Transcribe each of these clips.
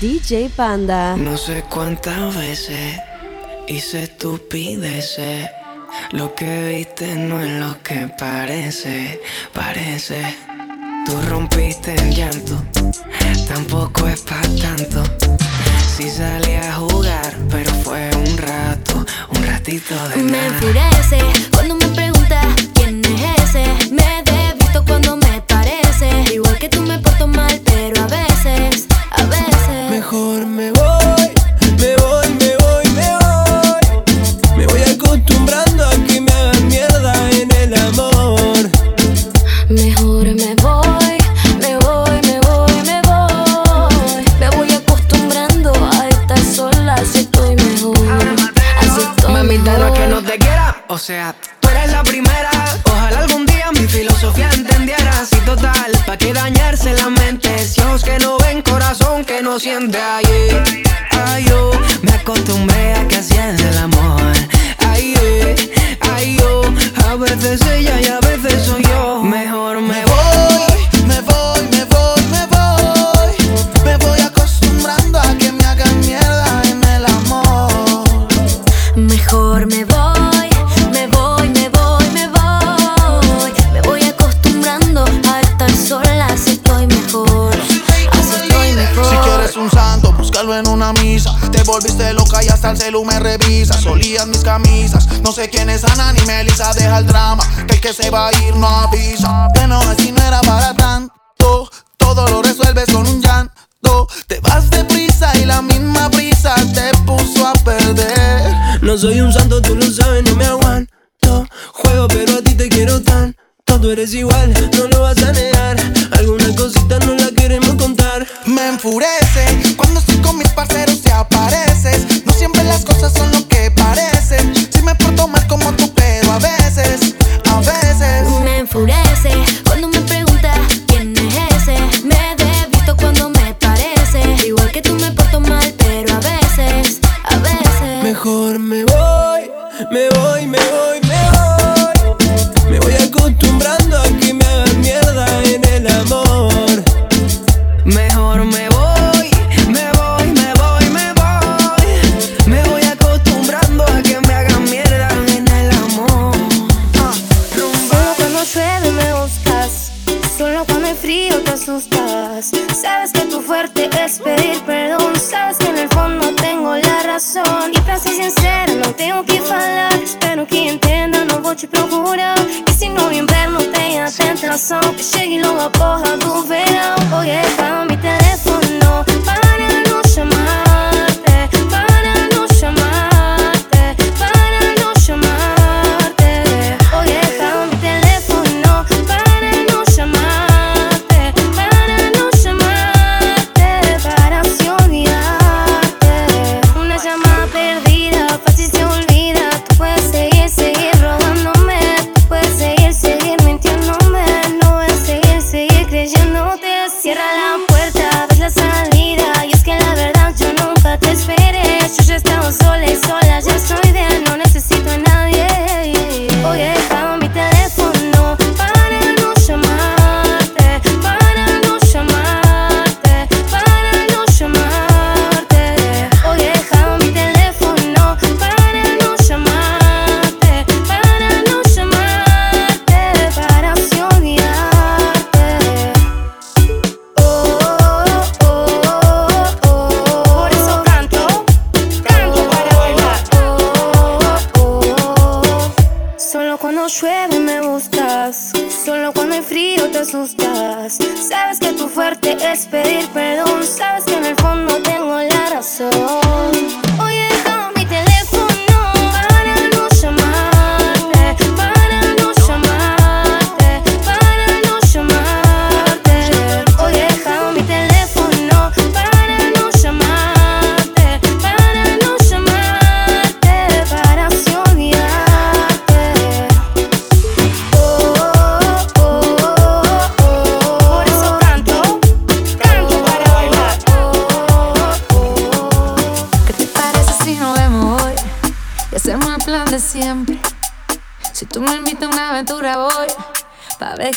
DJ Panda. No sé cuántas veces hice estupideces. Lo que viste no es lo que parece, parece. Tú rompiste el llanto, tampoco es para tanto. Si sí salí a jugar, pero fue un rato, un ratito de me. Me enfurece cuando me preguntas quién es ese. Me devisto cuando me parece. Igual que tú me porto mal mejor me voy. se va a ir, no avisa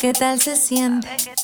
qué tal se siente.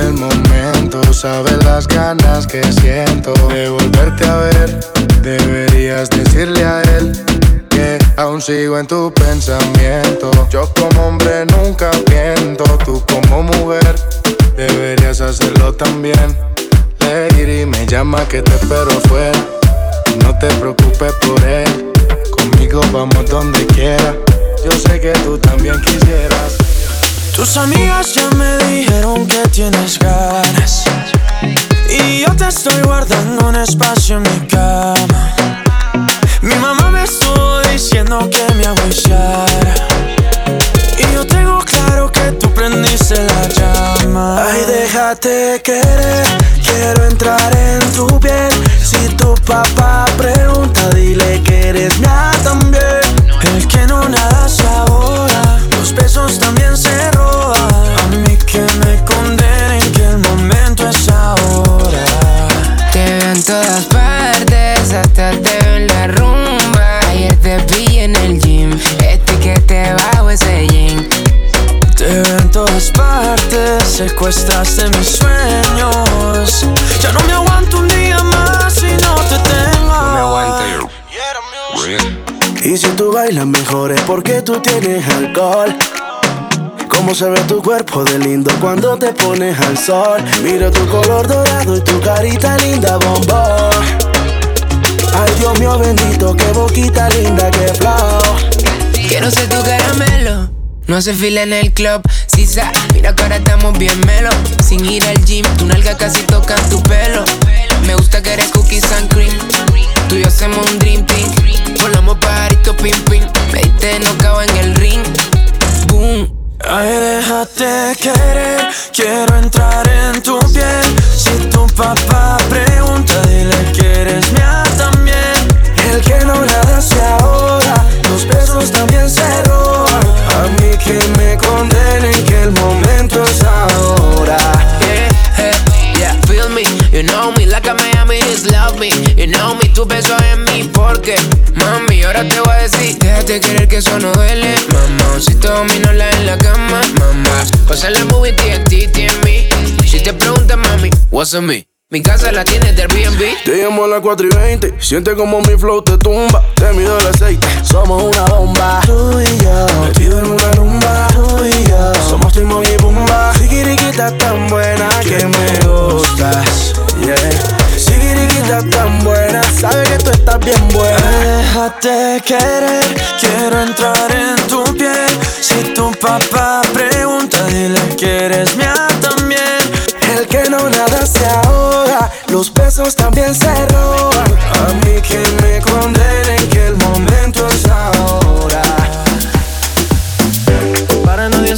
el momento, sabes las ganas que siento de volverte a ver. Deberías decirle a él que aún sigo en tu pensamiento. Yo como hombre nunca miento, tú como mujer deberías hacerlo también. Lady me llama que te espero fuera. No te preocupes por él, conmigo vamos donde quiera. Yo sé que tú también quisieras. Tus amigas ya me dijeron que tienes ganas. Y yo te estoy guardando un espacio en mi cama. Mi mamá me estuvo diciendo que me agüiciara. Y yo tengo claro que tú prendiste la llama. Ay, déjate querer, quiero entrar en tu piel. Si tu papá pregunta, dile que eres mía también. El que no nada se ahora, los besos también se secuestraste mis sueños. Ya no me aguanto un día más si no te tengo. Y si tú bailas mejor es porque tú tienes alcohol. Cómo se ve tu cuerpo de lindo cuando te pones al sol. Miro tu color dorado y tu carita linda, bombón. Ay, Dios mío bendito, qué boquita linda, qué flow. Quiero ser tu caramelo no hace fila en el club, sisa, mira que ahora estamos bien melo. Sin ir al gym, tu nalga casi toca tu pelo. Me gusta que eres cookies and cream. Tú y yo hacemos un dream team. Volamos pajarito pim pim. Me diste cago en el ring. Boom. Ay, déjate querer. Quiero entrar en tu piel. Si tu papá pregunta, dile que eres mía también. El que no la hace ahora, los besos también se roban. Me condenen que el momento es ahora. Yeah, yeah, feel me, you know me, like a Miami just love me. You know me, tu beso en mí, porque mami, ahora te voy a decir, déjate querer que eso no duele, mamá. Si te la en la cama, mamá. Pasa la movie TNT, en mí. Si te preguntas, mami, what's on me? Mi casa la tiene de Airbnb. Te llamo a las 4 y 20. Siente como mi flow te tumba. Te mido el aceite. Somos una bomba. Tú y yo. Metido en una rumba. Somos Timon y Pumba. Sigiriquita tan buena que me gustas. Yeah. Sigiriquita tan buena. Sabe que tú estás bien buena. Déjate querer. Quiero entrar en tu piel. Si tu papá pregunta, dile que eres mía también. El que no nada se ahoga, los besos también se roban. A mí que me condenen que el momento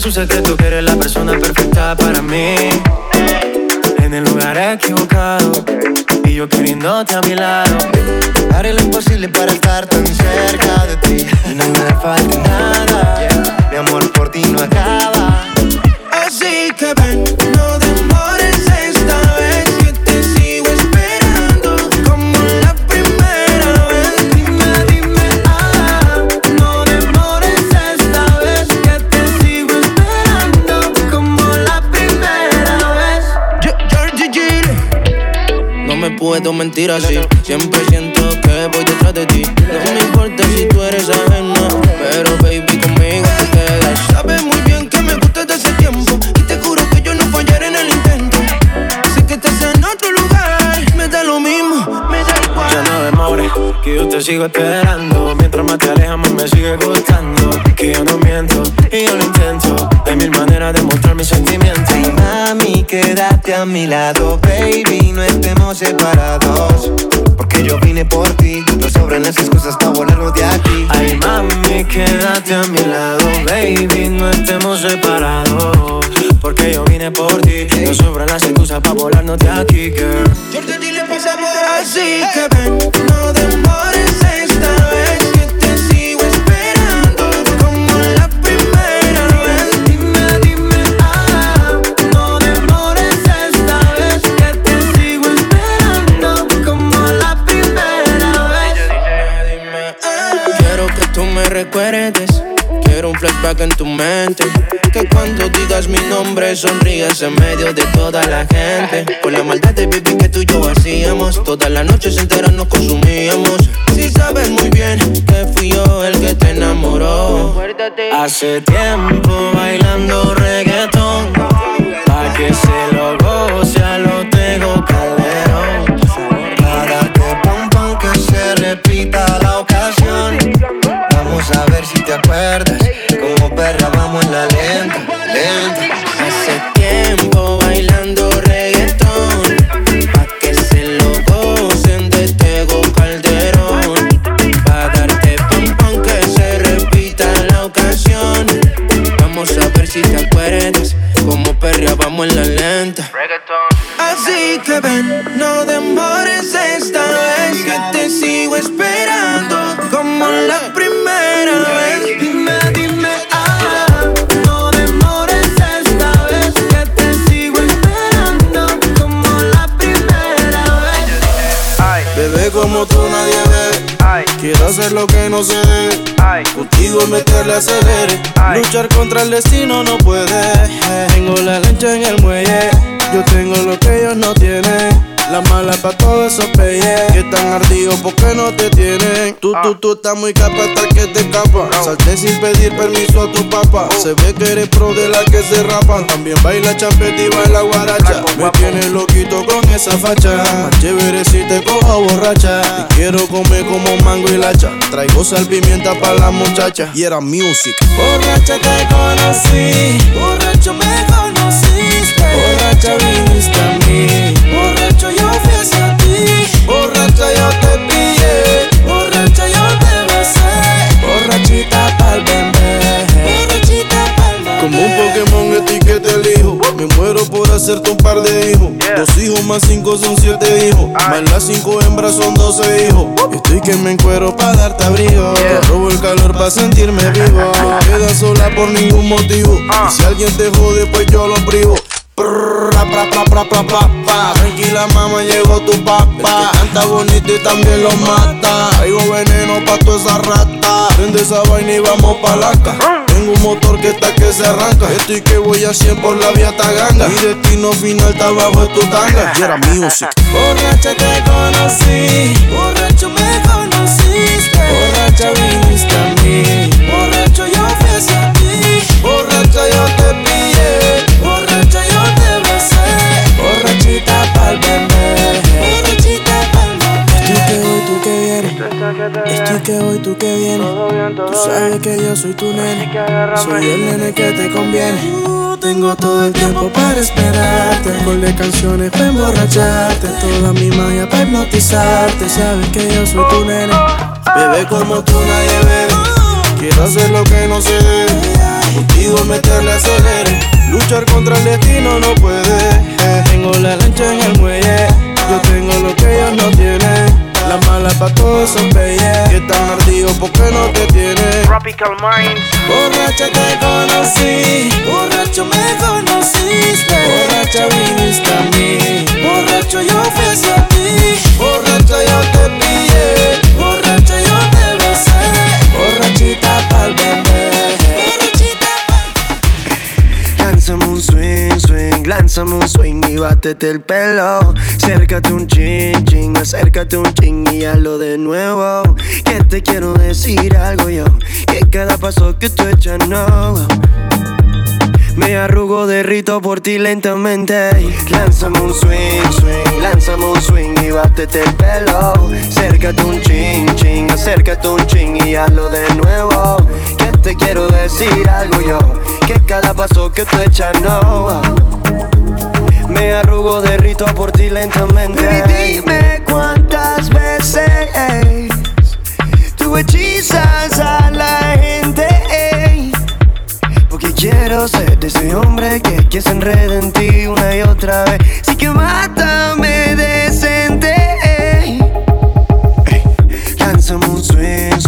un secreto que eres la persona perfecta para mí. En el lugar equivocado y yo queriéndote a mi lado. Haré lo imposible para estar tan cerca de ti y no me falta nada. Mi amor por ti no acaba. Así que ven, no demores puedo mentir así. Siempre siento que voy detrás de ti. No me importa si tú eres ajena, que yo te sigo esperando. Mientras más te alejas, más me sigue gustando. Que yo no miento y yo lo intento. Hay mil maneras de mostrar mis sentimientos. Ay, mami, quédate a mi lado, baby. No estemos separados. Porque yo vine por ti. No sobran las excusas para volarnos de aquí. Ay, mami, quédate a mi lado, baby. No estemos separados. Porque yo vine por ti. No sobran las excusas para volarnos de aquí, girl. Dile pasamos Así que ven, no Flashback en tu mente. Que cuando digas mi nombre sonrías en medio de toda la gente. Con la maldad de baby que tú y yo hacíamos. Todas las noches enteras nos consumíamos. Si sabes muy bien que fui yo el que te enamoró. Hace tiempo bailando reggaetón. Pa' que se lo goce a lo tengo calderón. Para que pum pum que se repita la ocasión. Vamos a ver si te acuerdas. Como perra vamos en la lenta, lenta. Hace tiempo bailando reggaetón. Pa' que se lo gocen de Tego Calderón. Pa' darte pam pam que se repita la ocasión. Vamos a ver si te acuerdas. Como perrea vamos en la lenta. Así que ven, no demores esta vez que te sigo esperando como la primera vez. Como tú nadie ve. Quiero hacer lo que no se debe. Contigo meterle acelere. Luchar contra el destino no puede. Tengo la lancha en el muelle. Yo tengo lo que ellos no tienen. La mala pa' todos esos peyes que están ardidos porque no te tienen. Tú, tú, tú estás muy capa hasta que te escapas. Salte sin pedir permiso a tu papá. Se ve que eres pro de la que se rapan. También baila champeta y baila guaracha. Me tienes loquito con esa facha. Más chévere si te cojo borracha. Y quiero comer como mango y lacha. Traigo sal pimienta para la muchacha. Y era music. Borracha te conocí, borracho me conociste, borracha viniste a mí, fui hacia ti, borracha yo te pillé, borracha yo te besé, borrachita pa'l bebé, borrachita pa'l bebé. Como un Pokémon etiqueta hacerte un par de hijos. Dos hijos más cinco son siete hijos. Más las cinco hembras son doce hijos. Estoy que me encuero para darte abrigo. robo el calor para sentirme vivo. No quedas sola por ningún motivo. Y si alguien te jode, pues yo lo privo. Tranquila mamá, llegó tu papá. Canta bonito y también lo mata. Traigo veneno pa' toda esa rata. Prende esa vaina y vamos pa' la Tengo un motor que está que se arranca. Estoy que voy a 100 por la vía Taganga. Mi destino final está abajo de tu tanga. Y era music Borracha te conocí. Borracho Estoy que voy, tú que vienes. Tú sabes que yo soy tu nene. Soy el nene que te conviene. Tengo todo el tiempo para esperarte. De canciones para emborracharte. Toda mi magia para hipnotizarte. Sabes que yo soy tu nene. Bebé como tú nadie bebe. Quiero hacer lo que no se debe. Contigo meterle acelere. Luchar contra el destino no puede. Tengo la lancha en el muelle. Yo tengo lo que ellos no tienen las malas pa' todos son bellas. Y están ardidos porque no te tienen. Tropical Mind. Borracha te conocí. Borracho me conociste. Borracha viniste a mí. Borracho yo fui hacia ti. Borracha yo te pillé. Borracha yo te besé. Borrachita pa'l bebé. Lánzame un swing y bátete el pelo. Acércate un ching, ching, acércate un ching y hazlo de nuevo. Que te quiero decir algo yo, que cada paso que tú echas no. Me arrugo, derrito por ti lentamente. Lánzame un swing, swing, lánzame un swing y bátete el pelo. Acércate un ching, ching, acércate un ching y hazlo de nuevo. Te quiero decir algo yo, que cada paso que tú echas no. Me arrugo, derrito por ti lentamente. Baby, dime cuántas veces tú hechizas a la gente. Porque quiero ser de ese hombre que, que se enreda en ti una y otra vez. Así que mátame decente. Lánzame un swing,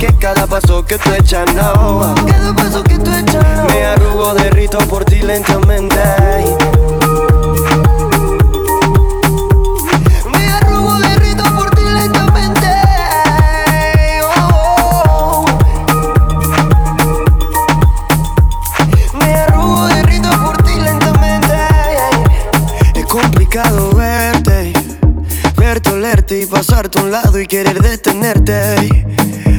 que cada paso que tú echas no. Cada paso que tú echas. Me arrugo, derrito por ti lentamente. Me arrugo, derrito por ti lentamente. Oh. Me arrugo, derrito por ti lentamente. Es complicado verte, verte, olerte y pasarte a un lado y querer detenerte.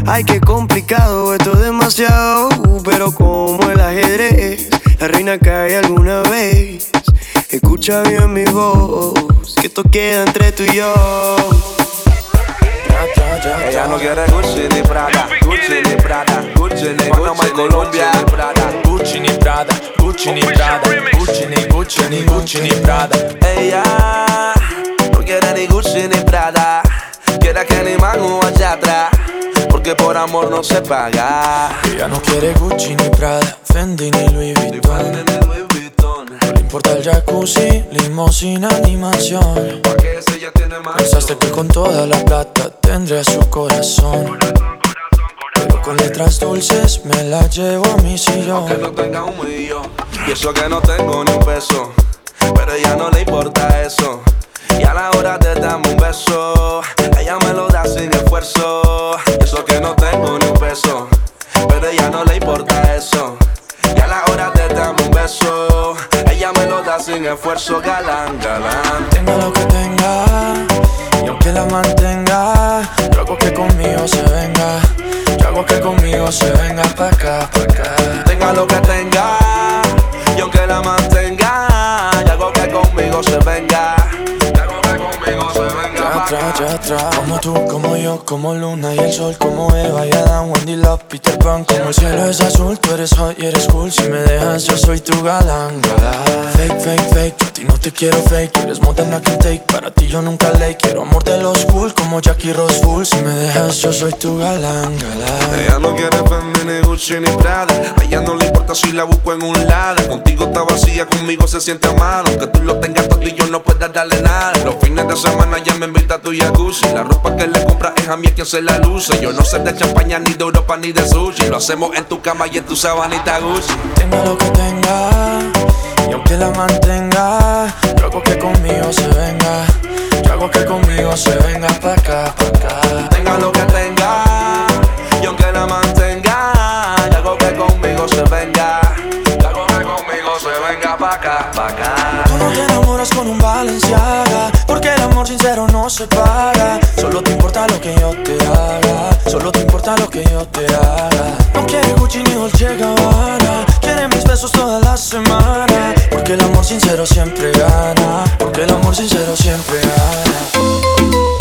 Ay, qué complicado, esto es demasiado, pero como el ajedrez, la reina cae alguna vez. Escucha bien mi voz, que esto queda entre tú y yo. Ella no quiere Gucci ni Prada, Gucci ni Prada, Gucci ni Gucci ni Colombia, Prada, Gucci ni Prada, Gucci ni Prada, Gucci ni Gucci ni Gucci ni Prada. Ella no quiere ni Gucci ni Prada, quiere que ni mano allá atrás. Porque por amor no se paga. Ella no quiere Gucci ni Prada, Fendi ni Louis Vuitton. No le importa el jacuzzi, limosina ni mansión. Pensaste que con toda la plata tendría su corazón. Pero con letras dulces me la llevo a mi sillón. Que no tenga un millón. Y eso que no tengo ni un peso. Pero a ella no le importa eso. Y a la hora de darme un beso, ella me lo da sin esfuerzo. Y eso que no tengo ni un peso. Pero ella no le importa eso. Y a la hora de darme un beso, ella me lo da sin esfuerzo. Galán, galán. Tenga lo que tenga, y aunque la mantenga, yo hago que conmigo se venga. Yo hago que conmigo se venga pa' acá, pa' acá. Tenga lo que tenga, y aunque la mantenga, y hago que conmigo se venga. Como tú, como yo, como Luna y el sol, como Eva y Adam, Wendy Love, Peter Pan. Como el cielo es azul, tú eres hot y eres cool. Si me dejas, yo soy tu galán, galán. Fake, fake, fake, a ti no te quiero fake. Eres more than I can take, para ti yo nunca ley. Quiero amor de los cool, como Jackie Rose Full. Si me dejas, yo soy tu galán, galán. Ella no quiere Fendi, ni Gucci, ni Prada. A ella no le importa si la busco en un lado. Contigo está vacía, conmigo se siente amado. Aunque tú lo tengas todo y yo no pueda darle nada. Los fines de semana ya me invita a tu jacuzzi. La ropa que le compra es a mí quien se la luce. Yo no sé de champaña, ni de Europa, ni de sushi. Lo hacemos en tu cama y en tu sabanita Gucci. Tenga lo que tenga, y aunque la mantenga, yo hago que conmigo se venga. Yo hago que conmigo se venga pa' acá, pa' acá. Tenga lo que tenga, y aunque la mantenga, yo hago que conmigo se venga. Yo hago que conmigo se venga pa' acá, pa' acá. Tú no te enamoras con un Valenciaga amor sincero no se paga Solo te importa lo que yo te haga. Solo te importa lo que yo te haga. No quiere Gucci ni Dolce Gabbana. Quiere mis besos toda la semana. Porque el amor sincero siempre gana. Porque el amor sincero siempre gana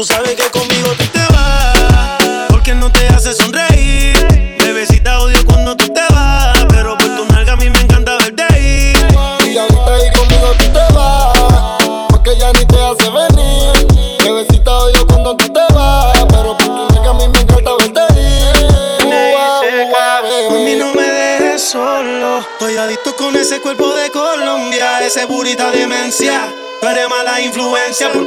tú sabes que conmigo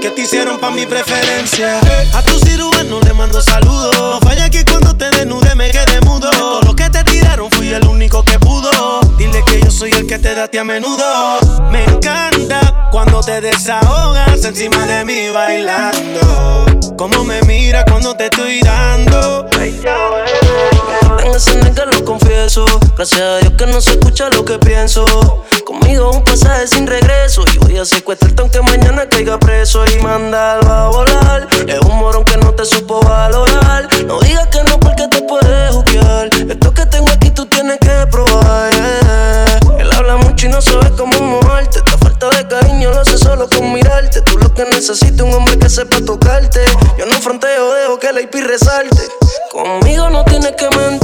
porque te hicieron pa' mi preferencia. A tu cirujano le mando saludos. No falla que cuando te desnude me quede mudo. Todo lo que te tiraron fui el único que pudo. Dile que yo soy el que te da a menudo. Me encanta cuando te desahogas encima de mí bailando. Como me mira cuando te estoy dando. En ese nigga lo confieso. Gracias a Dios que no se escucha lo que pienso. Conmigo un pasaje sin regreso. Y voy a secuestrarte aunque mañana caiga preso. Y mandarlo a volar. Es un morón que no te supo valorar. No digas que no porque te puedes juzgar. Esto que tengo aquí tú tienes que probar. yeah. Él habla mucho y no sabe cómo moverte. Esta falta de cariño lo hace solo con mirarte. Tú lo que necesitas un hombre que sepa tocarte. Yo no fronteo, dejo que la IP resalte. Conmigo no tienes que mentir.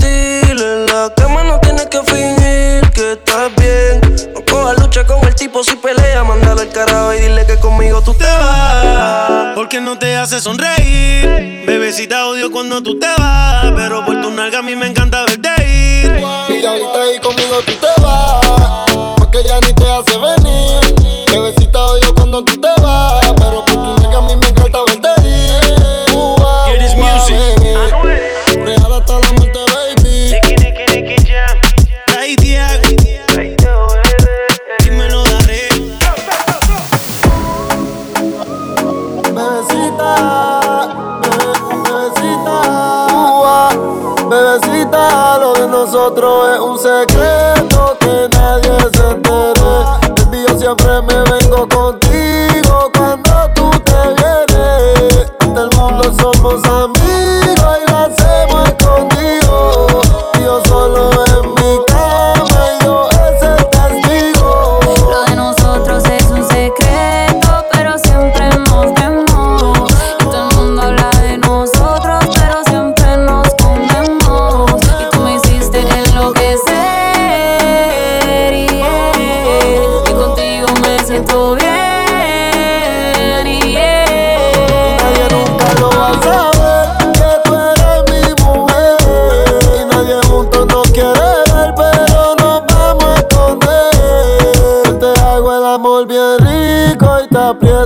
Tipo si pelea. Mándalo al carajo y dile que conmigo tú te vas. Porque no te hace sonreír. Bebecita odio cuando tú te vas. Pero por tu nalga a mí me encanta verte ir. Y ahorita ahí conmigo tú te vas, porque ya ni te hace venir. Bebecita odio cuando tú te vas,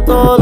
todo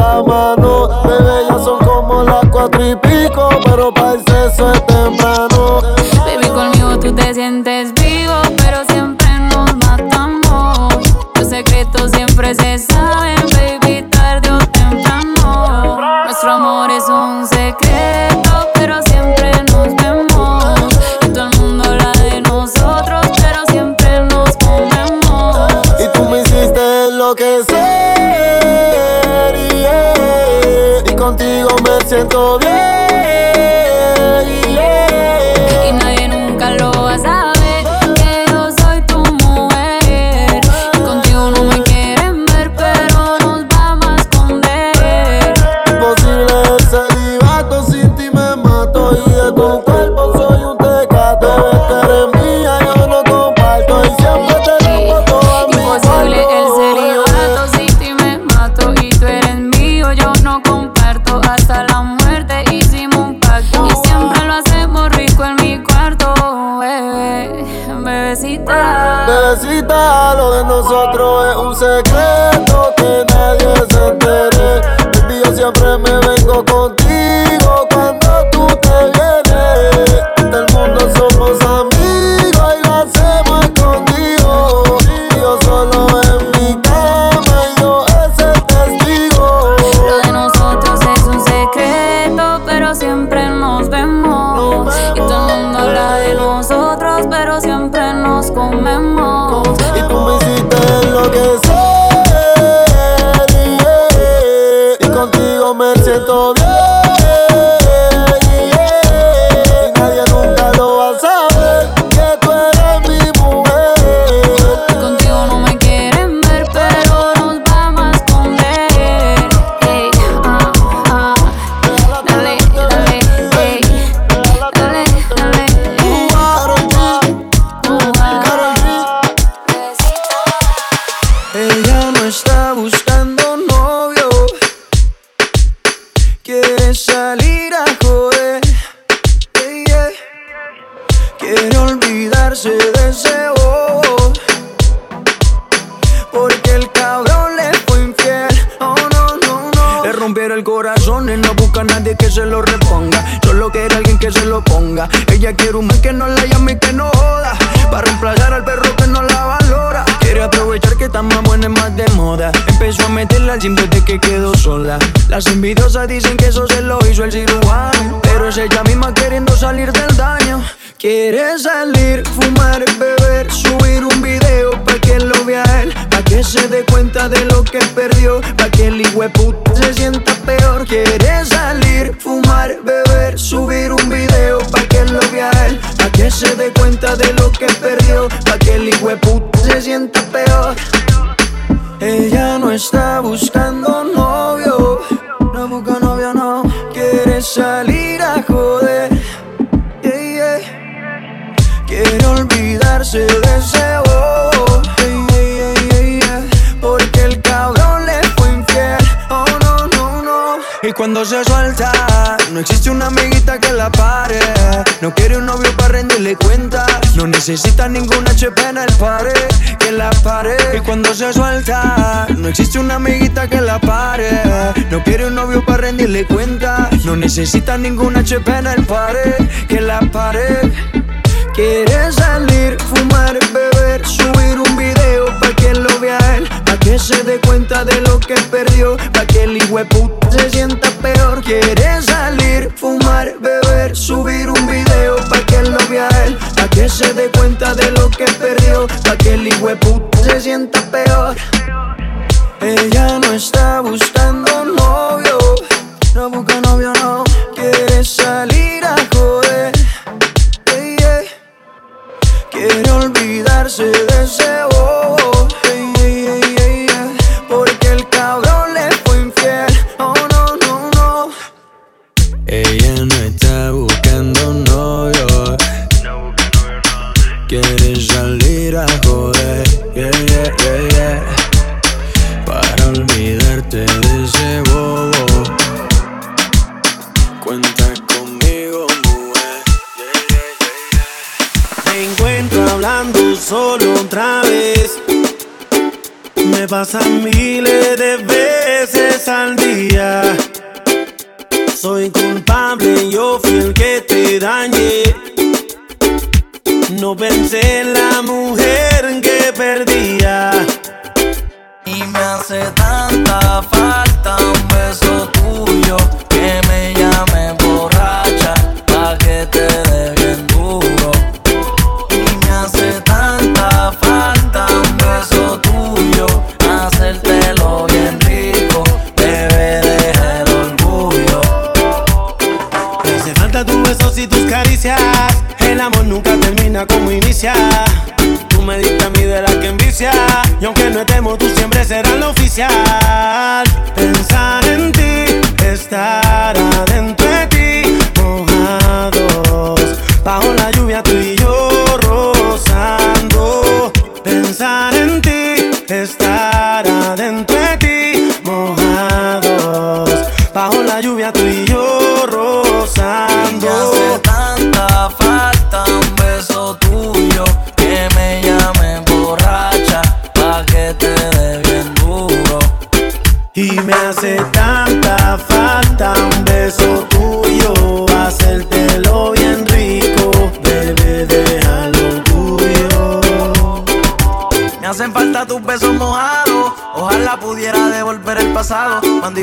Ninguna HP en el pared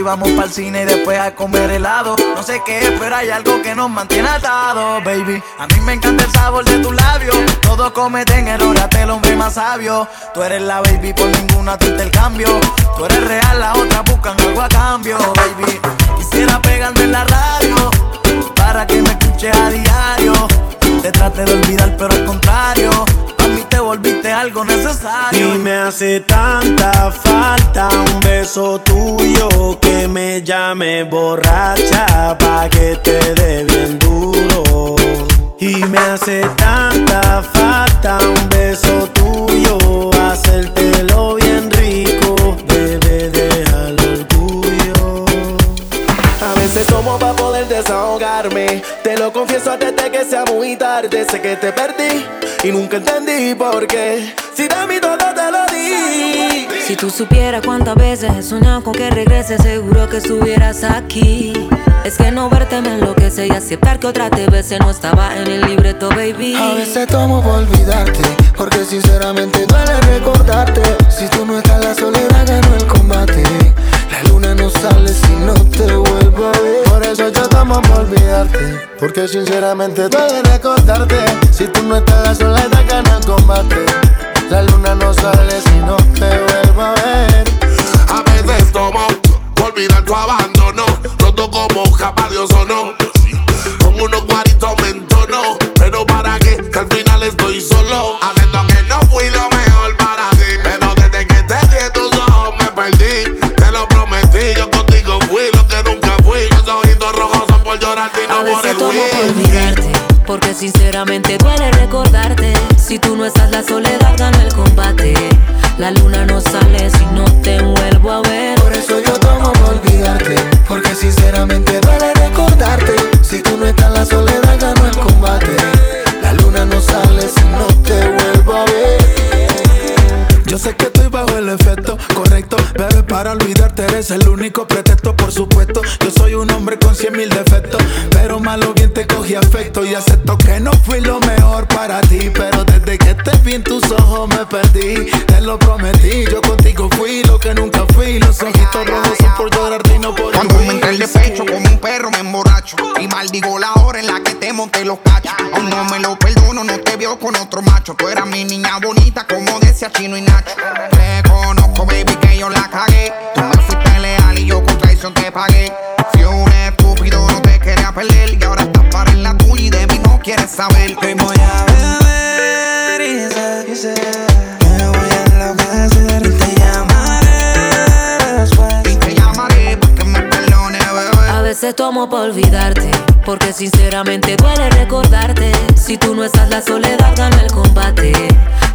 vamos para el cine y después a comer helado. No sé qué pero hay algo que nos mantiene atados, baby. A mí me encanta el sabor de tus labios. Todos cometen errores, hasta el hombre más sabio. Tú eres la baby, por ninguna tú el cambio. Tú eres real, las otras buscan algo a cambio, baby. Quisiera pegarme en la radio para que me escuches a diario. Te trate de olvidar, pero al contrario y me hace tanta falta un beso tuyo que me llame borracha pa' que te dé bien duro. Y me hace tanta falta un beso tuyo. quieres ahogarme. Te lo confieso antes de que sea muy tarde. Sé que te perdí y nunca entendí por qué. Si de mí todo te lo di. Si tú supieras cuántas veces he soñado con que regreses, seguro que estuvieras aquí. Es que no verte me enloquece y aceptar que otra te no estaba en el libreto, baby. A veces tomo por olvidarte, porque sinceramente duele recordarte. Si tú no estás, la soledad ganó el combate. La luna no sale si no te vuelvo a ver. Por eso yo tomo por olvidarte, porque sinceramente duele recordarte. Si tú no estás, la soledad ganó el combate. La luna no sale si no te vuelvo a ver. A veces tomo por olvidar tu abandono. Roto como capa Dios o no. Con unos guaritos me entono. Pero para qué, que al final estoy solo. Haciendo que no fui lo mejor A veces tomo por olvidarte, porque sinceramente duele recordarte. Si tú no estás, la soledad gana el combate. La luna no sale si no te vuelvo a ver. Por eso yo tomo por olvidarte, porque sinceramente duele recordarte. Si tú no estás, la soledad ganó el combate. La luna no sale si no te. Yo sé que estoy bajo el efecto correcto, es para olvidarte eres el único pretexto, por supuesto. Yo soy un hombre con cien mil defectos, pero malo bien te cogí afecto y acepto que no fui lo mejor para ti, pero desde que te vi en tus ojos me perdí. Te lo prometí, yo contigo fui lo que nunca fui. Los ojitos rojos son por llorarte y no por Cuando me entré el de pecho como un perro me emborracho Y maldigo la hora en la que te monté los cachos Aún no me lo perdono, no te veo con otro macho. Tú eras mi niña bonita como decía Chino y Nacho. Te conozco baby que yo la cagué. Tú me fuiste leal y yo con traición te pagué. Fui un estúpido, no te quería perder Y ahora estás para en la tuya y de mí no quieres saber. Hoy voy a beber y sé veces tomo por olvidarte, porque sinceramente duele recordarte. Si tú no estás, la soledad gana el combate.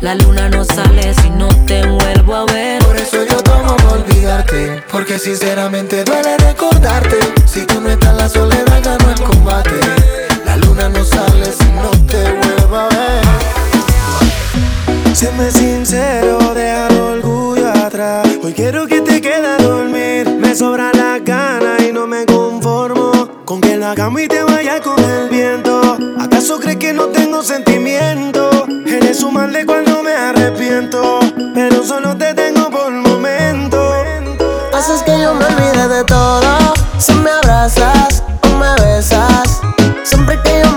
La luna no sale si no te vuelvo a ver. Por eso yo tomo por olvidarte, porque sinceramente duele recordarte. Si tú no estás, la soledad ganó el combate. La luna no sale si no te vuelvo a ver. Séme sincero, deja el orgullo atrás. Hoy quiero que te quedes a dormir. Me sobra la gana y no me con que la cama y te vaya con el viento. ¿Acaso crees que no tengo sentimiento? Eres un mal de cuando me arrepiento, pero solo te tengo por momento. Haces que yo me olvide de todo. Si me abrazas o me besas. Siempre que yo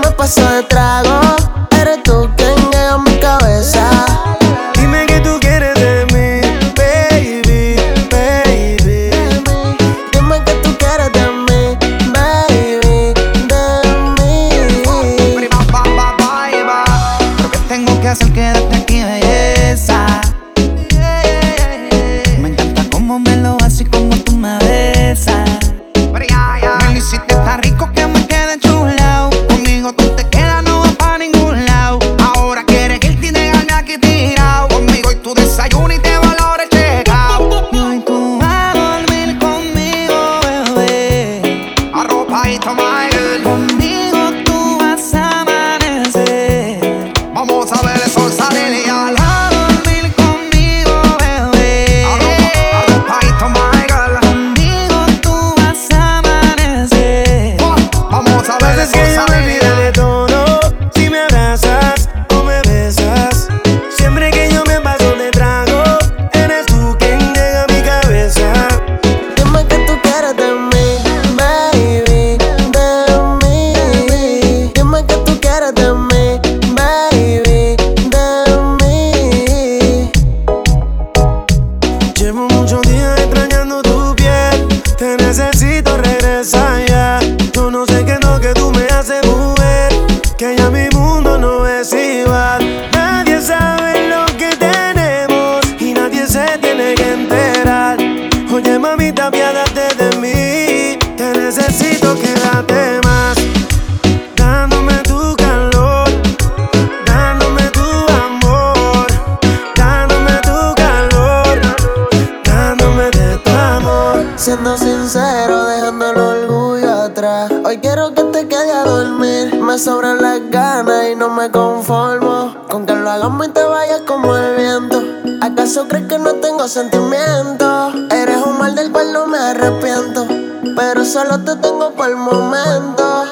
los sentimientos. Eres un mal del cual no me arrepiento. Pero solo te tengo por el momento.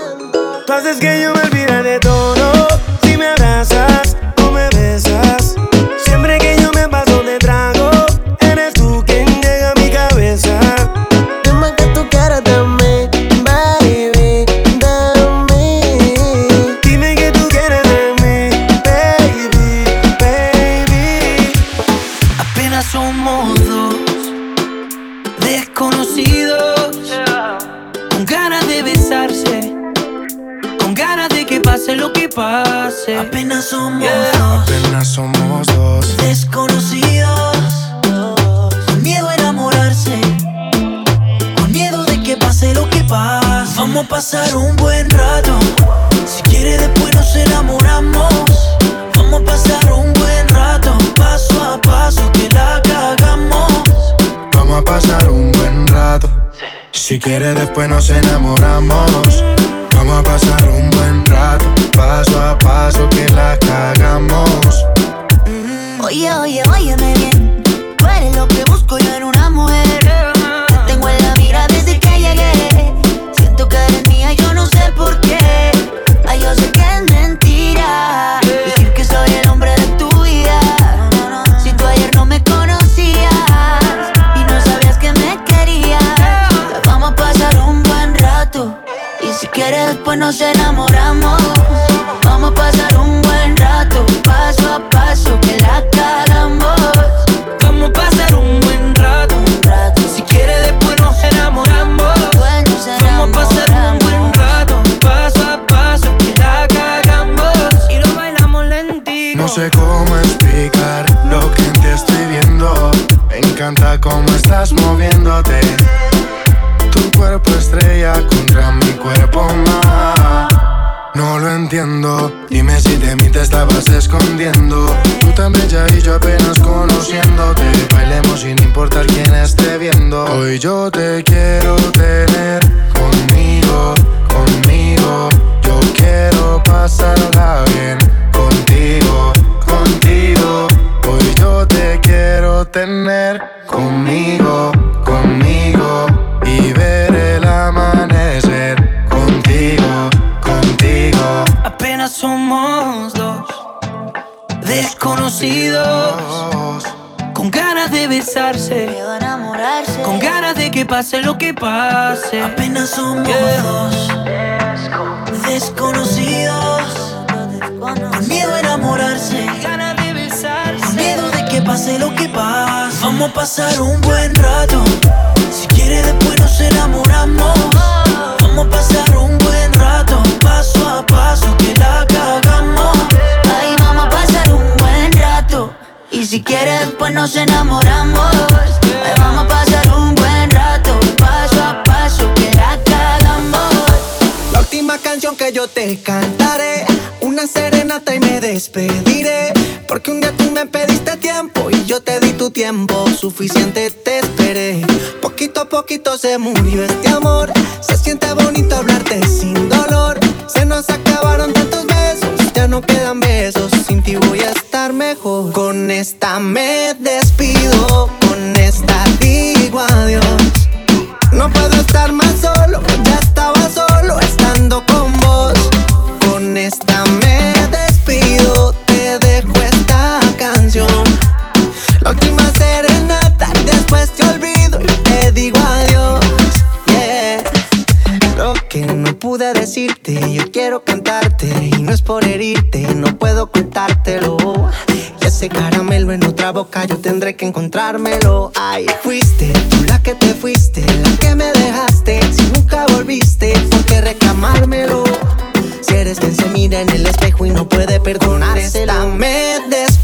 Tú haces que yo me Yo quiero cantarte y no es por herirte, no puedo ocultártelo. Y ese caramelo en otra boca yo tendré que encontrármelo. Ay, fuiste tú la que te fuiste, la que me dejaste. Si nunca volviste, ¿por qué reclamármelo? Si eres quien se mira en el espejo y no puede perdonársela, me des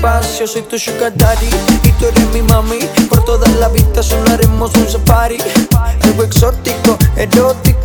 paz Yo soy tu sugar daddy. Y tú eres mi mami Por toda la vistas solo haremos un safari. Algo exótico, erótico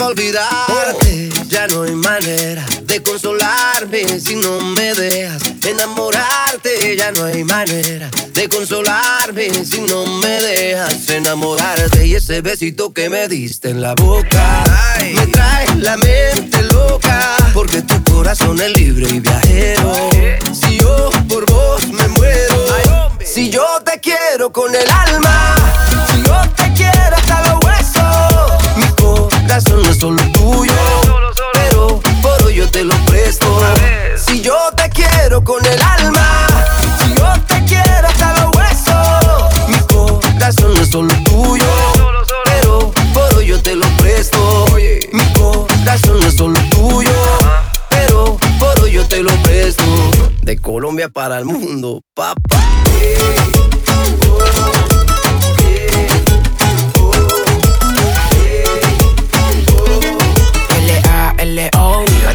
para olvidarte. Ya no hay manera de consolarme si no me dejas enamorarte. Ya no hay manera de consolarme si no me dejas enamorarte. Y ese besito que me diste en la boca me trae la mente loca. Porque tu corazón es libre y viajero. Si yo por vos me muero. Si yo te quiero con el alma, si yo te quiero hasta huesos, mi corazón no es solo tuyo, pero por hoy yo te lo presto. Si yo te quiero con el alma, si yo te quiero hasta los huesos, mi corazón no es solo tuyo, pero por hoy yo te lo presto. Mi corazón no es solo tuyo, pero por hoy yo te lo presto. De Colombia para el mundo, papá. L-A-L-O A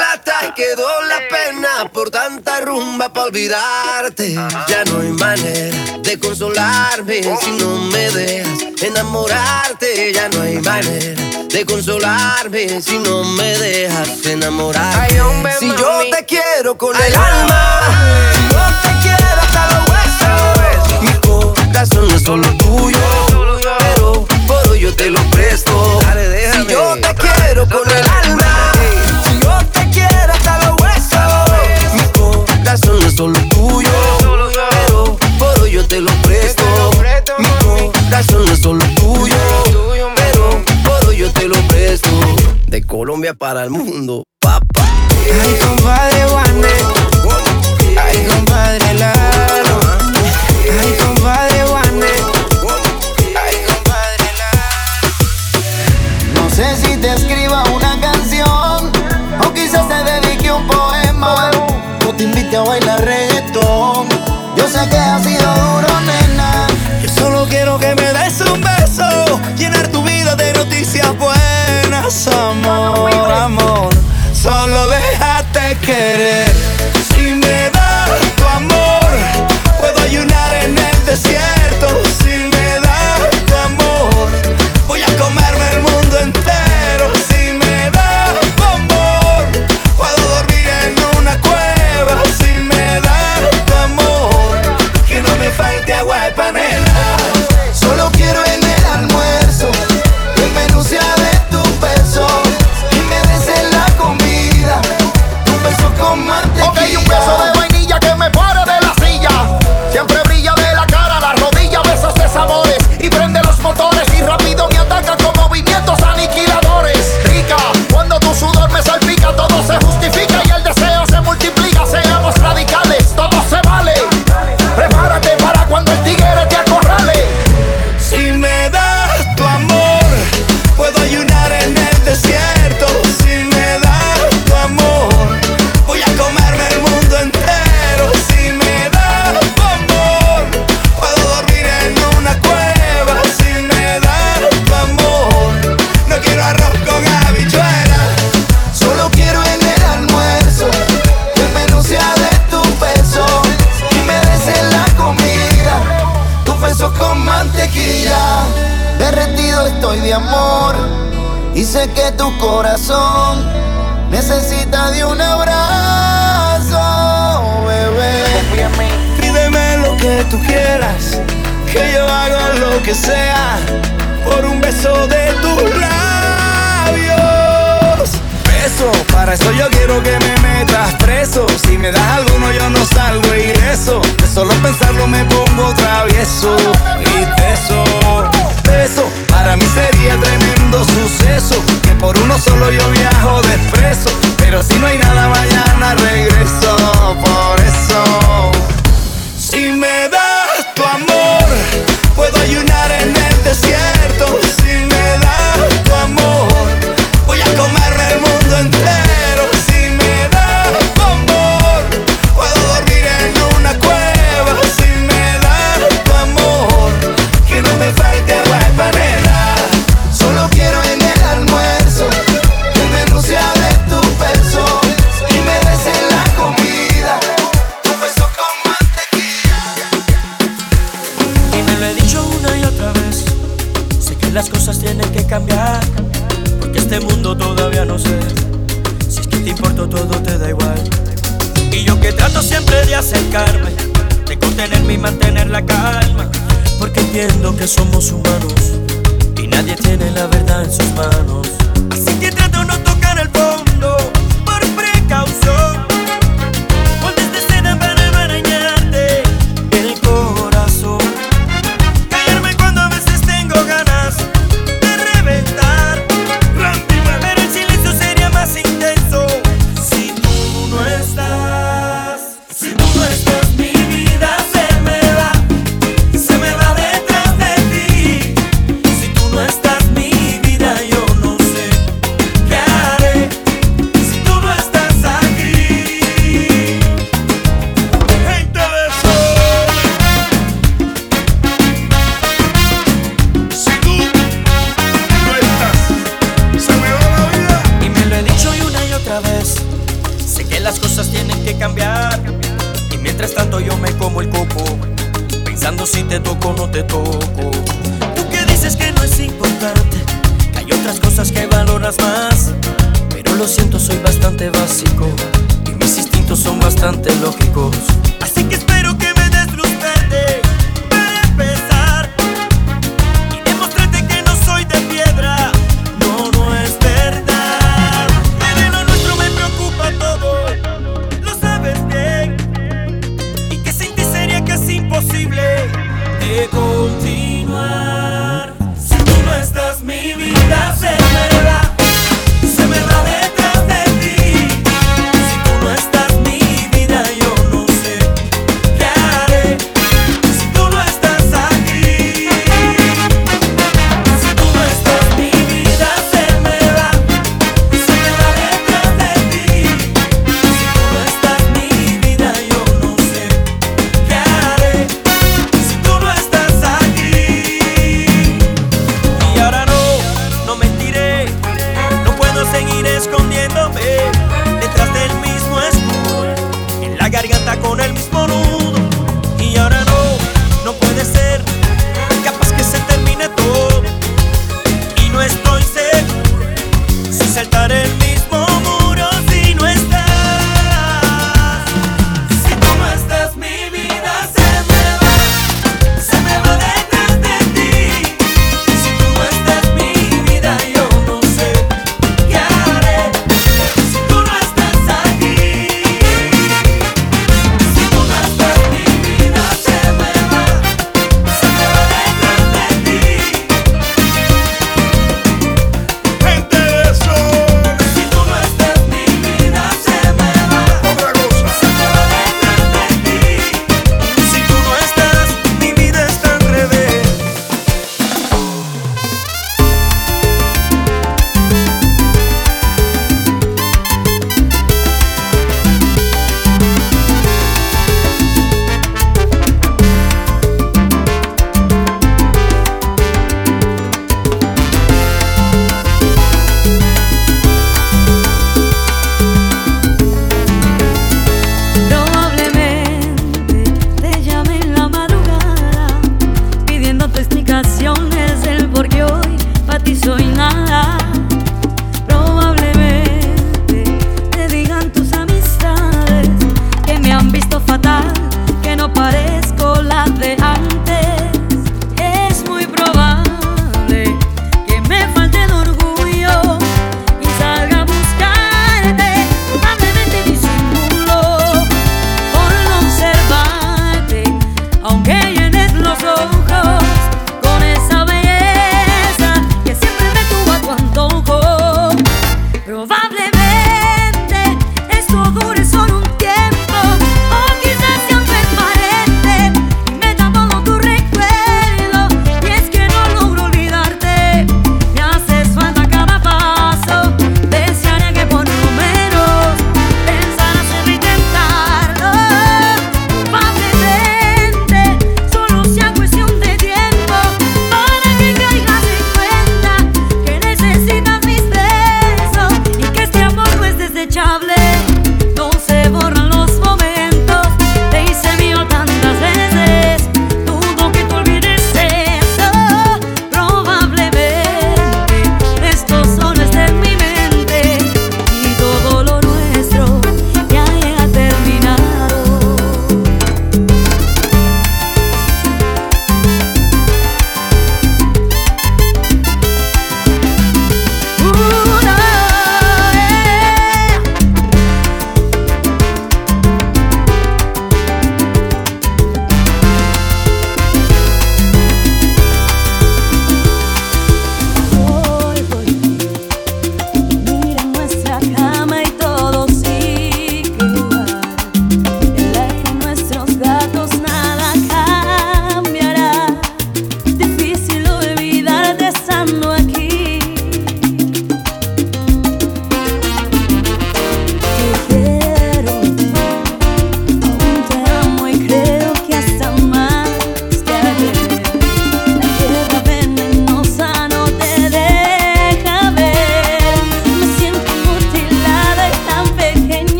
y quedó la pena por tanta rumba para olvidarte. Ya no hay manera de consolarme si no me dejas enamorarte. Ya no hay manera de consolarme si no me dejas enamorarte. Si yo te quiero con el alma, si yo te quiero hasta los huesos, mi corazón no es solo tuyo, pero por hoy yo te lo presto. Si yo te quiero con el alma, solo tuyo, pero hoy yo te lo presto. Mi corazón no es solo tuyo, pero hoy yo te lo presto. De Colombia para el mundo, papá. Ay, compadre Juanes. Ay, compadre Lalo. Ay, o te invite a bailar reggaetón. Yo sé que ha sido duro, nena. Yo solo quiero que me des un beso, llenar tu vida de noticias buenas, amor, amor. Solo déjate querer. Bastante lógicos.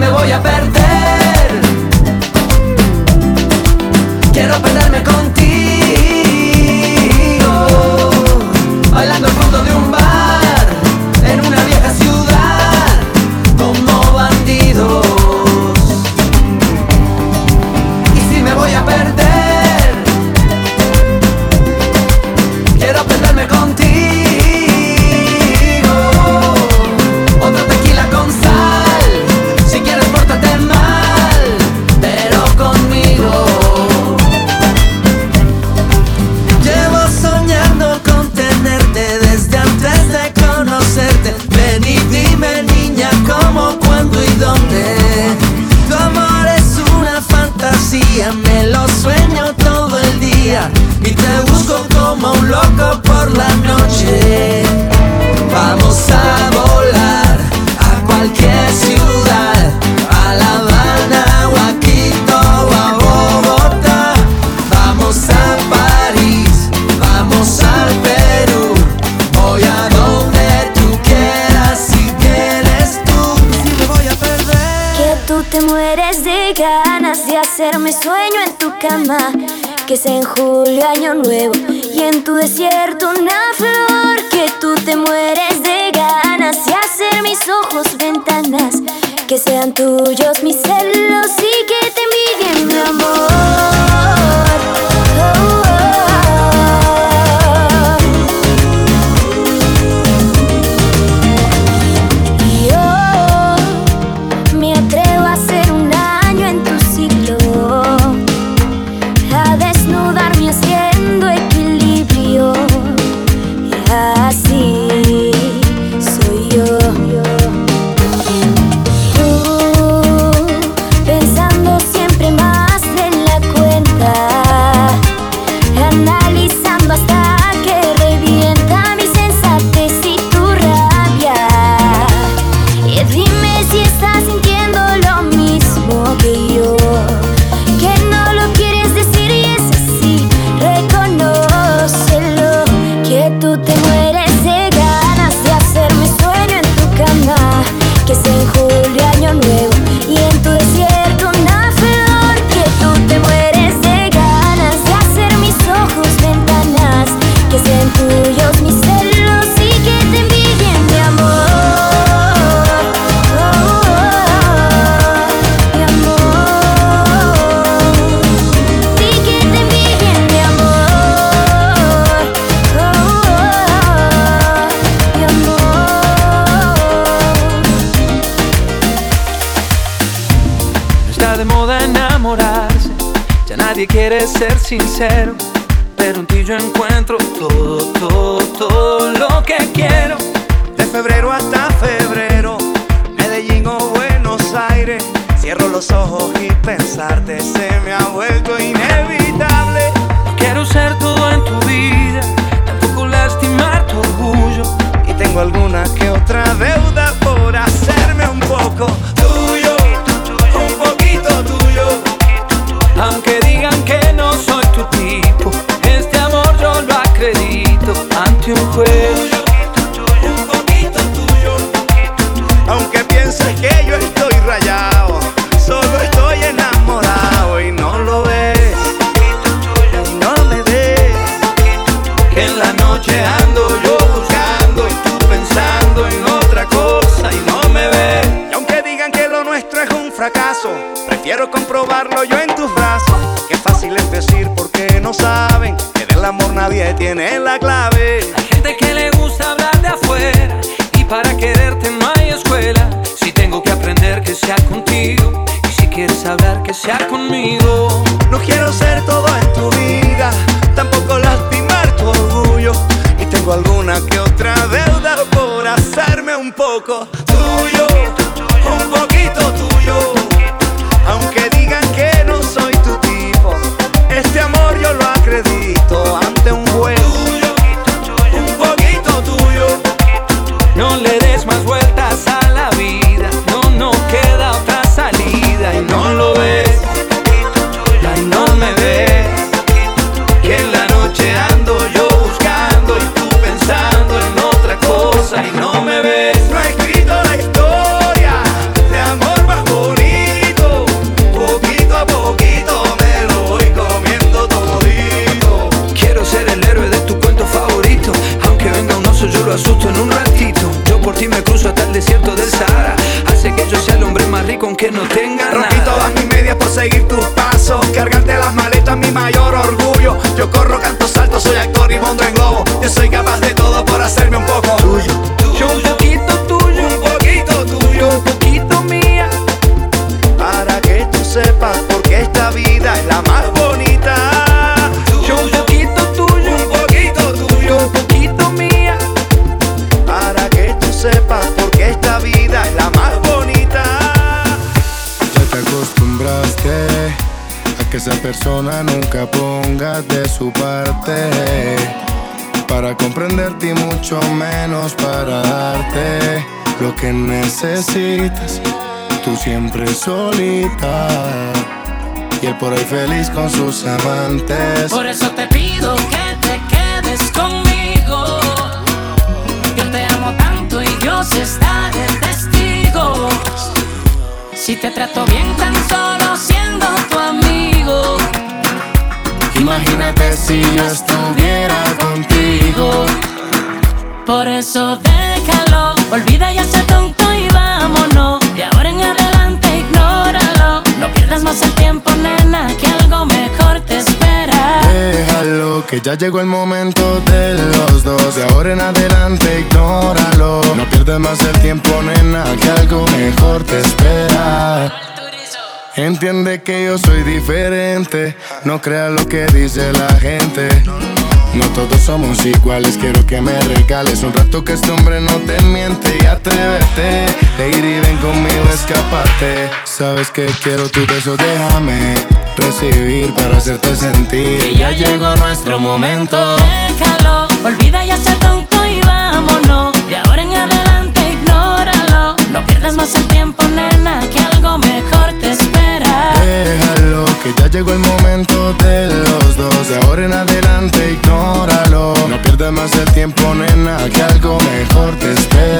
me voy a perder. Quiero perderme contigo, bailando el fondo de que es en julio año nuevo. Y en tu desierto una flor que tú te mueres de ganas. Y hacer mis ojos ventanas que sean tuyos mis celos y sincero. Necesitas. Tú siempre solita y él por ahí feliz con sus amantes. Por eso te pido que te quedes conmigo. Yo te amo tanto y Dios está de testigo. Si te trato bien tan solo siendo tu amigo. Imagínate si yo estuviera contigo. Por eso déjalo, olvida ya ese tonto pierdas más el tiempo, nena, que algo mejor te espera. Déjalo, que ya llegó el momento de los dos. De ahora en adelante, ignóralo. No pierdas más el tiempo, nena, que algo mejor te espera. Entiende que yo soy diferente. No creas lo que dice la gente. No todos somos iguales, quiero que me regales un rato que este hombre no te miente y atrévete. Lady, ven conmigo, escapate. Sabes que quiero tu beso, déjame recibir para hacerte sentir. Que ya llegó nuestro momento. Déjalo, olvida ya ese tonto y vámonos. De ahora en adelante ignóralo. No pierdas más el tiempo, nena, que algo mejor te espera. Déjalo, que ya llegó el momento de los dos. De ahora en adelante, ignóralo. No pierdas más el tiempo, nena, que algo mejor te espera.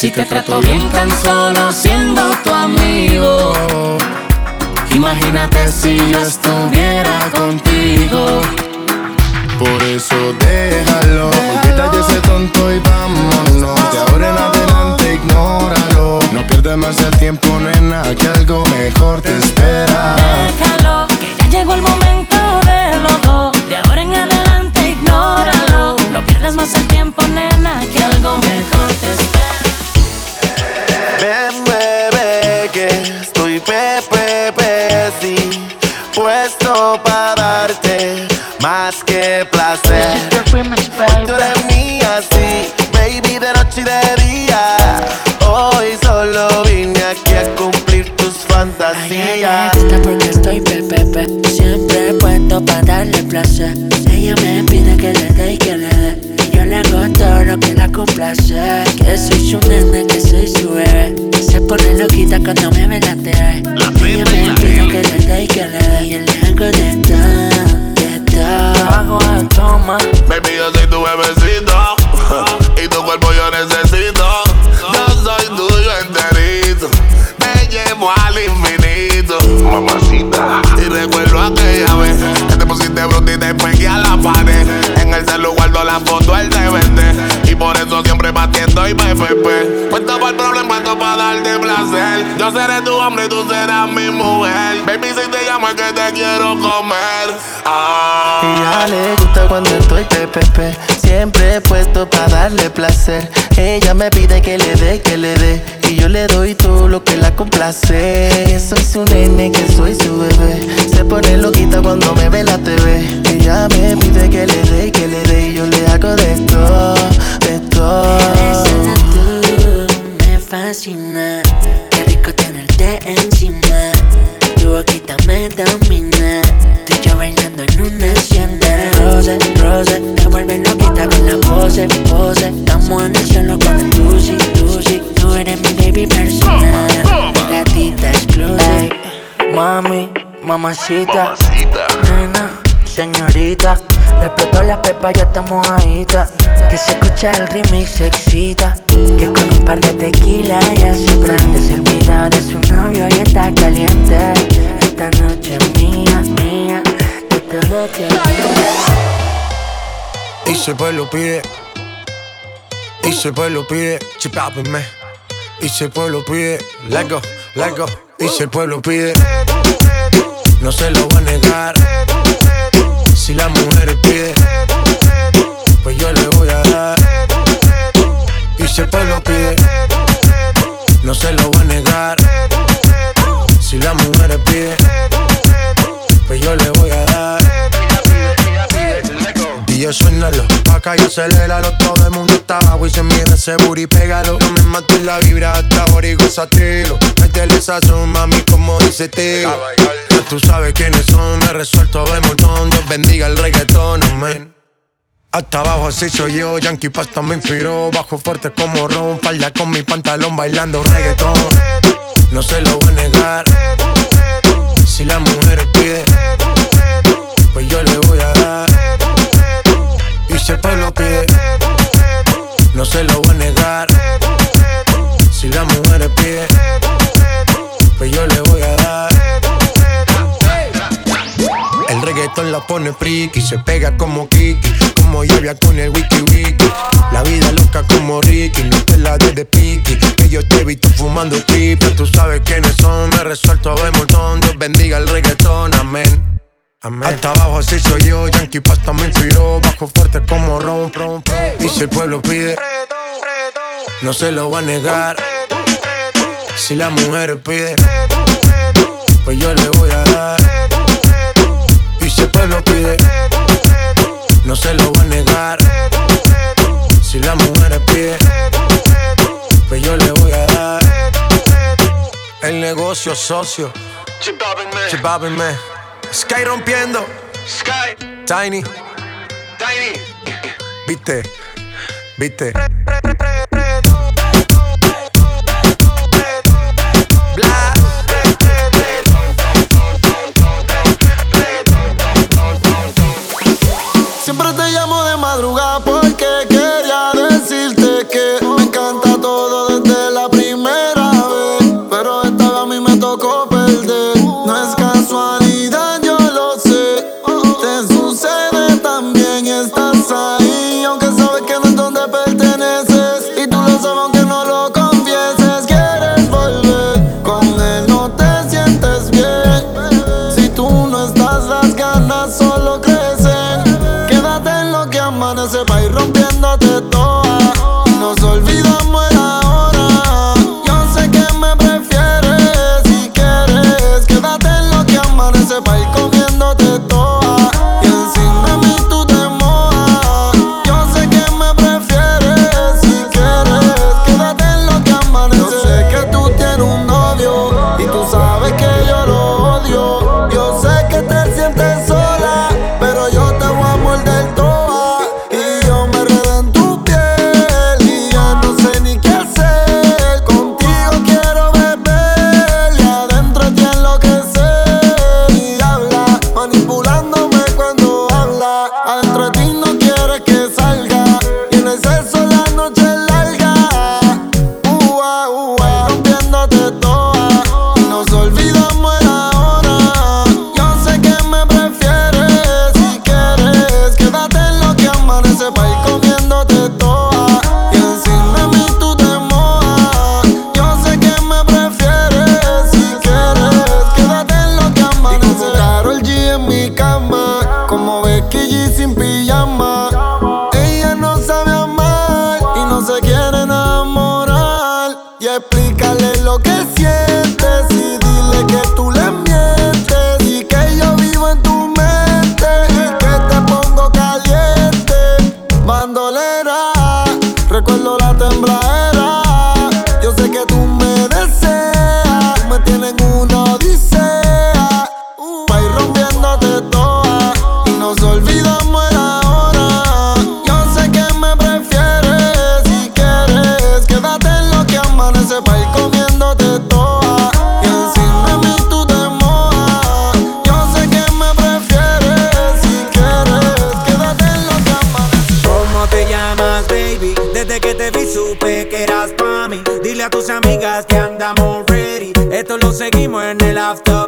Si te trato bien tan solo siendo tu amigo. Imagínate si yo estuviera contigo. Por eso déjalo, olvida ya ese tonto y vámonos. De ahora en adelante ignóralo. No pierdas más el tiempo, nena, que algo mejor te espera. Déjalo, que ya llegó el momento de los dos. De ahora en adelante ignóralo. No pierdas más el tiempo, nena, que algo mejor estoy pepe, pe, sí, puesto para darte más que placer. Tú eres mía, sí, baby, de noche y de día. Hoy solo vine aquí a cumplir tus fantasías. gusta porque estoy pepepe Siempre puesto para darle placer Ella me pide que le dé y que le dé Yo le hago todo lo que la complace Que soy su nene, que soy su bebé Se Se pone loquita cuando me ve la TV. Ella me pide que le dé y que le dé. Y le hago de todo, de todo. Hago de toma. Baby, yo soy tu bebecito y tu cuerpo yo necesito. Yo soy tuyo enterito, te llevo al infinito. Mamacita. Y recuerdo aquella vez que te pusiste bruta y te pegué a la pared. Celular guardo la foto, te vende. Y por eso siempre batiendo y PFP. Puesto para el problema, esto para darte placer. Yo seré tu hombre y tú serás mi mujer. Baby, si te llamo es que te quiero comer. Ah. Ella le gusta cuando estoy pepepe Siempre puesto para darle placer Ella me pide que le dé, que le dé Y yo le doy todo lo que la complace soy su nene, que soy su bebé Se pone loquita cuando me ve la TV Ella me pide que le dé, que le dé Y yo le hago de todo, de todo Solo tú me fascina. Qué rico tenerte encima. Tu boquita me domina. Tú y yo bailando en una hacienda. Rose, rose, te vuelve loquita con la pose, pose. Estamos en el cielo con el Tusi, Tusi. Tú eres mi baby personal. Gatita exclusive. Mami, mamacita, nena, señorita. Explotó la pepa, ya estamos ahí. Que se escucha el remix, se excita. Que con un par de tequila ya se prende. Se de su novio y está caliente. Esta noche es mía, mía. Y si el pueblo pide, y si el pueblo pide, chipápenme. Y si el pueblo pide, let go, let go. Y si el pueblo pide, no se lo voy a negar. Si la mujer pide, pues yo le voy a dar. Y si el pueblo pide, no se lo voy a negar. Si la mujer pide, pues yo le voy a dar. DJ suénalo, acá y aceléralo Todo el mundo está abajo y se mide ese booty Pégalo, no me mates la vibra hasta ahora y Métele sazón, mami, como dice tío Ya tú sabes quiénes son, me resuelto de montón. Dios bendiga el reggaetón, amén. Hasta abajo así soy yo, Yankee Pasta me inspiró. Bajo fuerte como ron, falda con mi pantalón bailando reggaetón. No se lo voy a negar. Si la mujer pide Pues yo le voy a dar. Y si el pueblo pide, no se lo voy a negar. Si la mujer pide, pues yo le voy a dar. El reggaetón la pone friki, se pega como Kiki, como lluvia con el wiki wiki. La vida loca como Ricky, no te la de piqui. Que yo te he visto fumando triple, tú sabes quiénes son, me resuelto de montón. Dios bendiga el reggaetón, amén. Amén. Hasta abajo así soy yo, Yankee Pasta me inspiró Bajo fuerte como ron, ron, ron. Y si el pueblo pide No se lo va a negar Si la mujer pide Pues yo le voy a dar Y si el pueblo pide No se lo va a negar Si la mujer pide Pues yo le voy a dar El negocio socio Chipápenme Sky rompiendo. Sky. Tiny. Tiny. Viste. Viste. Recuerdo la tembladera seguimos en el after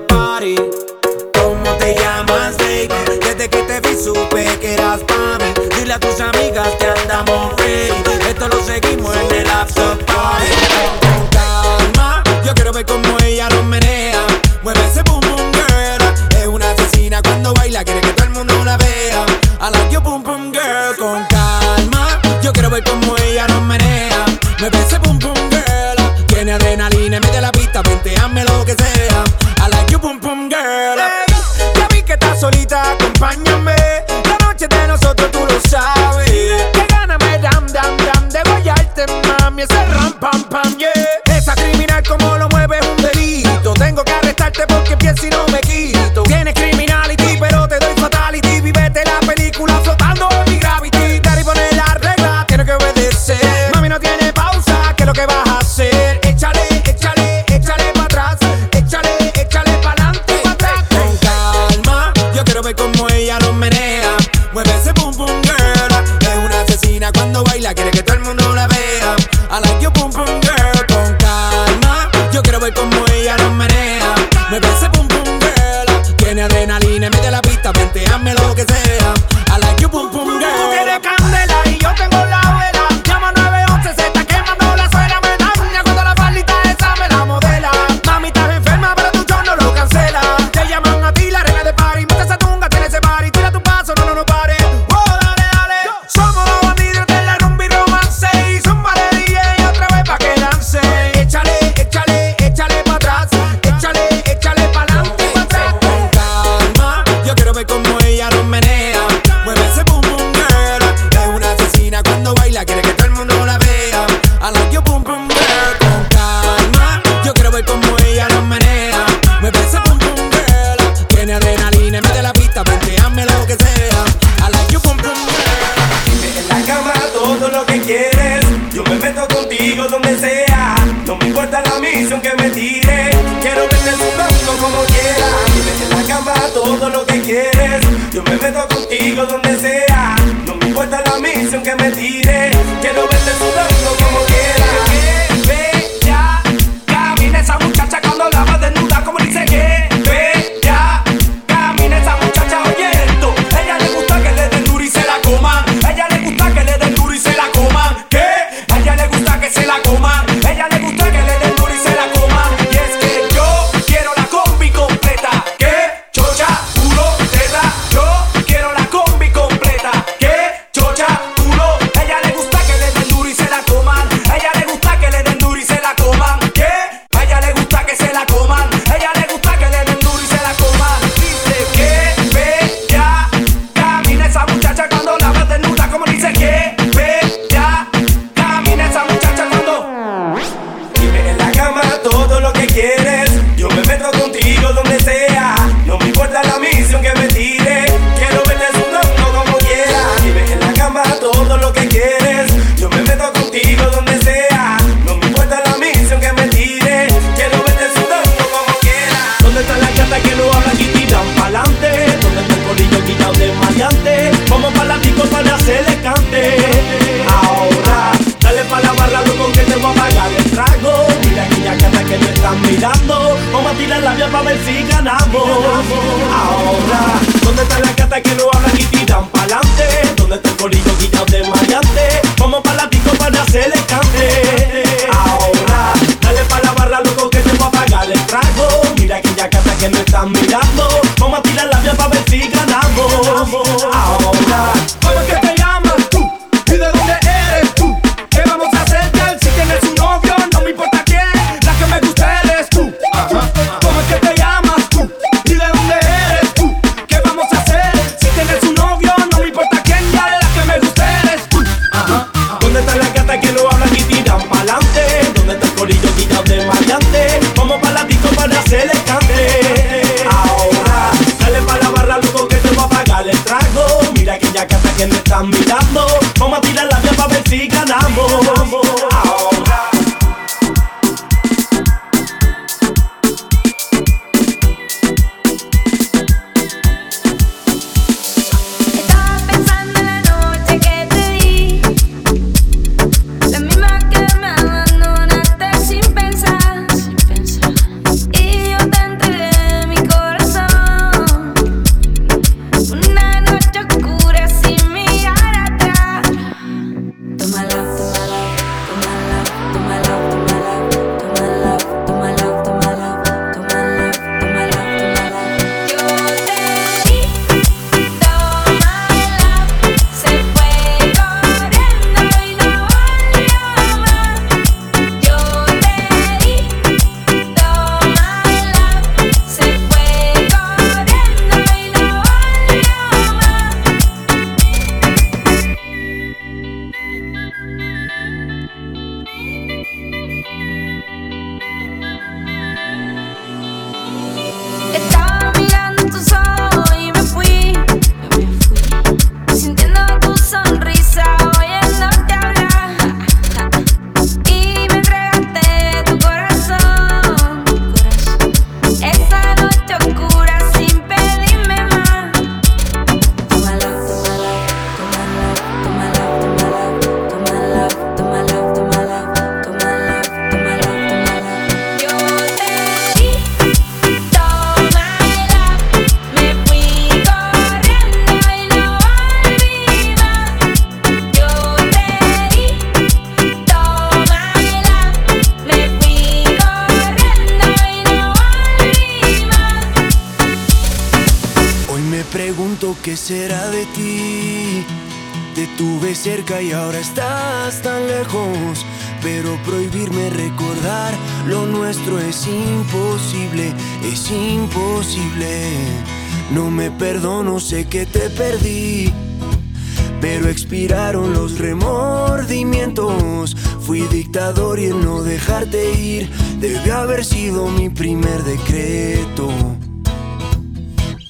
expiraron los remordimientos. Fui dictador y el no dejarte ir debió haber sido mi primer decreto.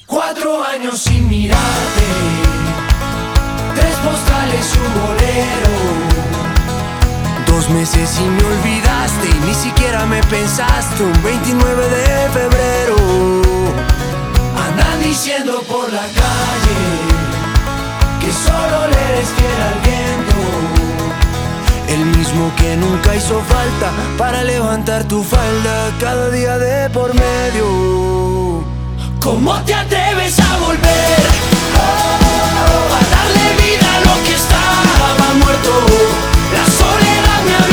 Cuatro años sin mirarte, tres postales y un bolero. Dos meses y me olvidaste y ni siquiera me pensaste un 29 de febrero. Andan diciendo por la calle solo le eres fiel al viento. El mismo que nunca hizo falta para levantar tu falda cada día de por medio. ¿Cómo te atreves a volver? Oh, a darle vida a lo que estaba muerto. La soledad me había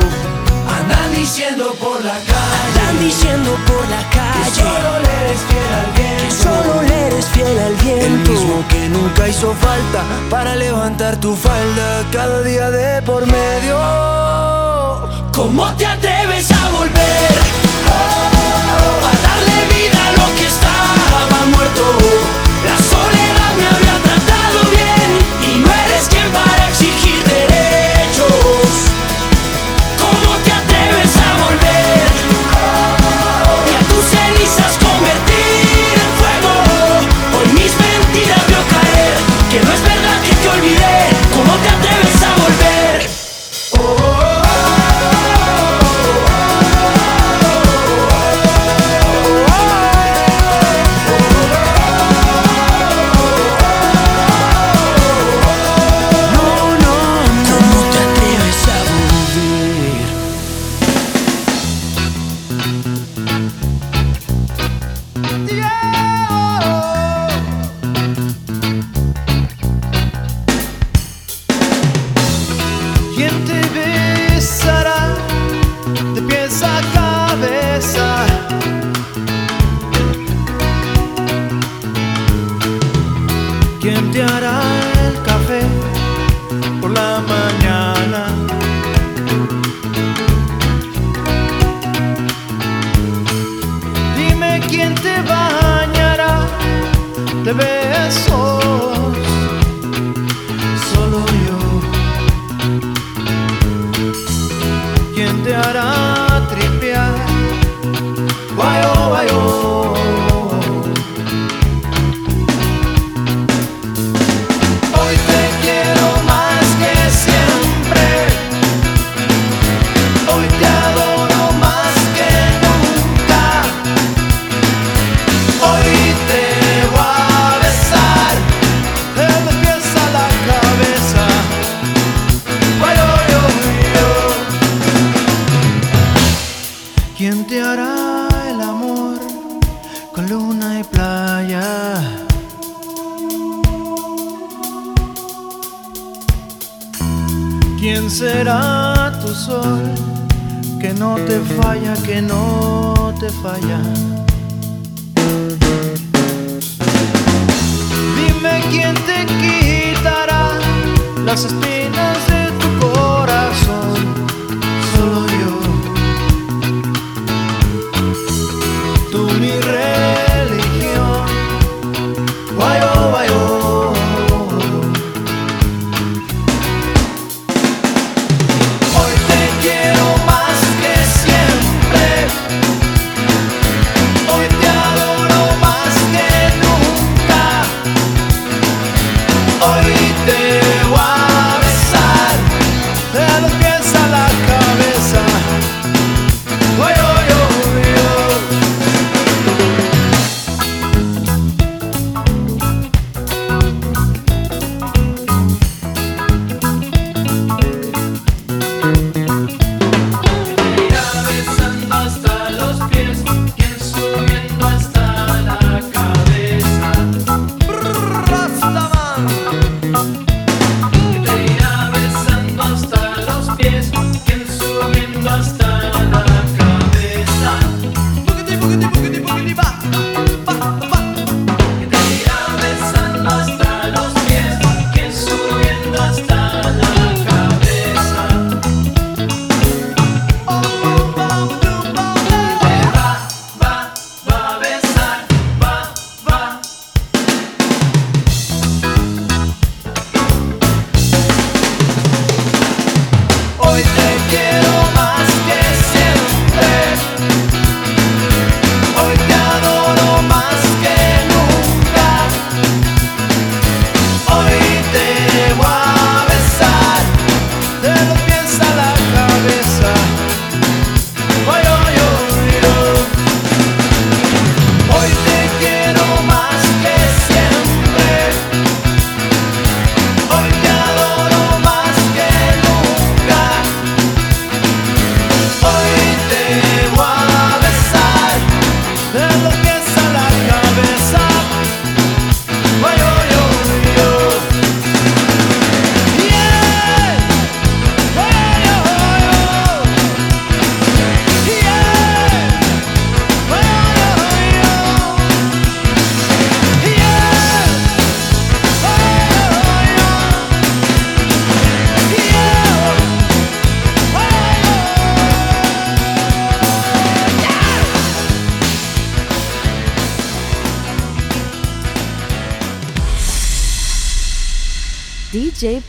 Diciendo por la calle. Andan diciendo por la calle. Que solo le eres fiel al viento. Que solo le eres fiel al viento. El mismo que nunca hizo falta para levantar tu falda cada día de por medio. ¿Cómo te atreves a volver? Oh, a darle vida a lo que estaba muerto. La soledad me había tus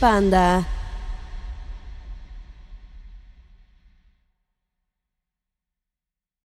Panda.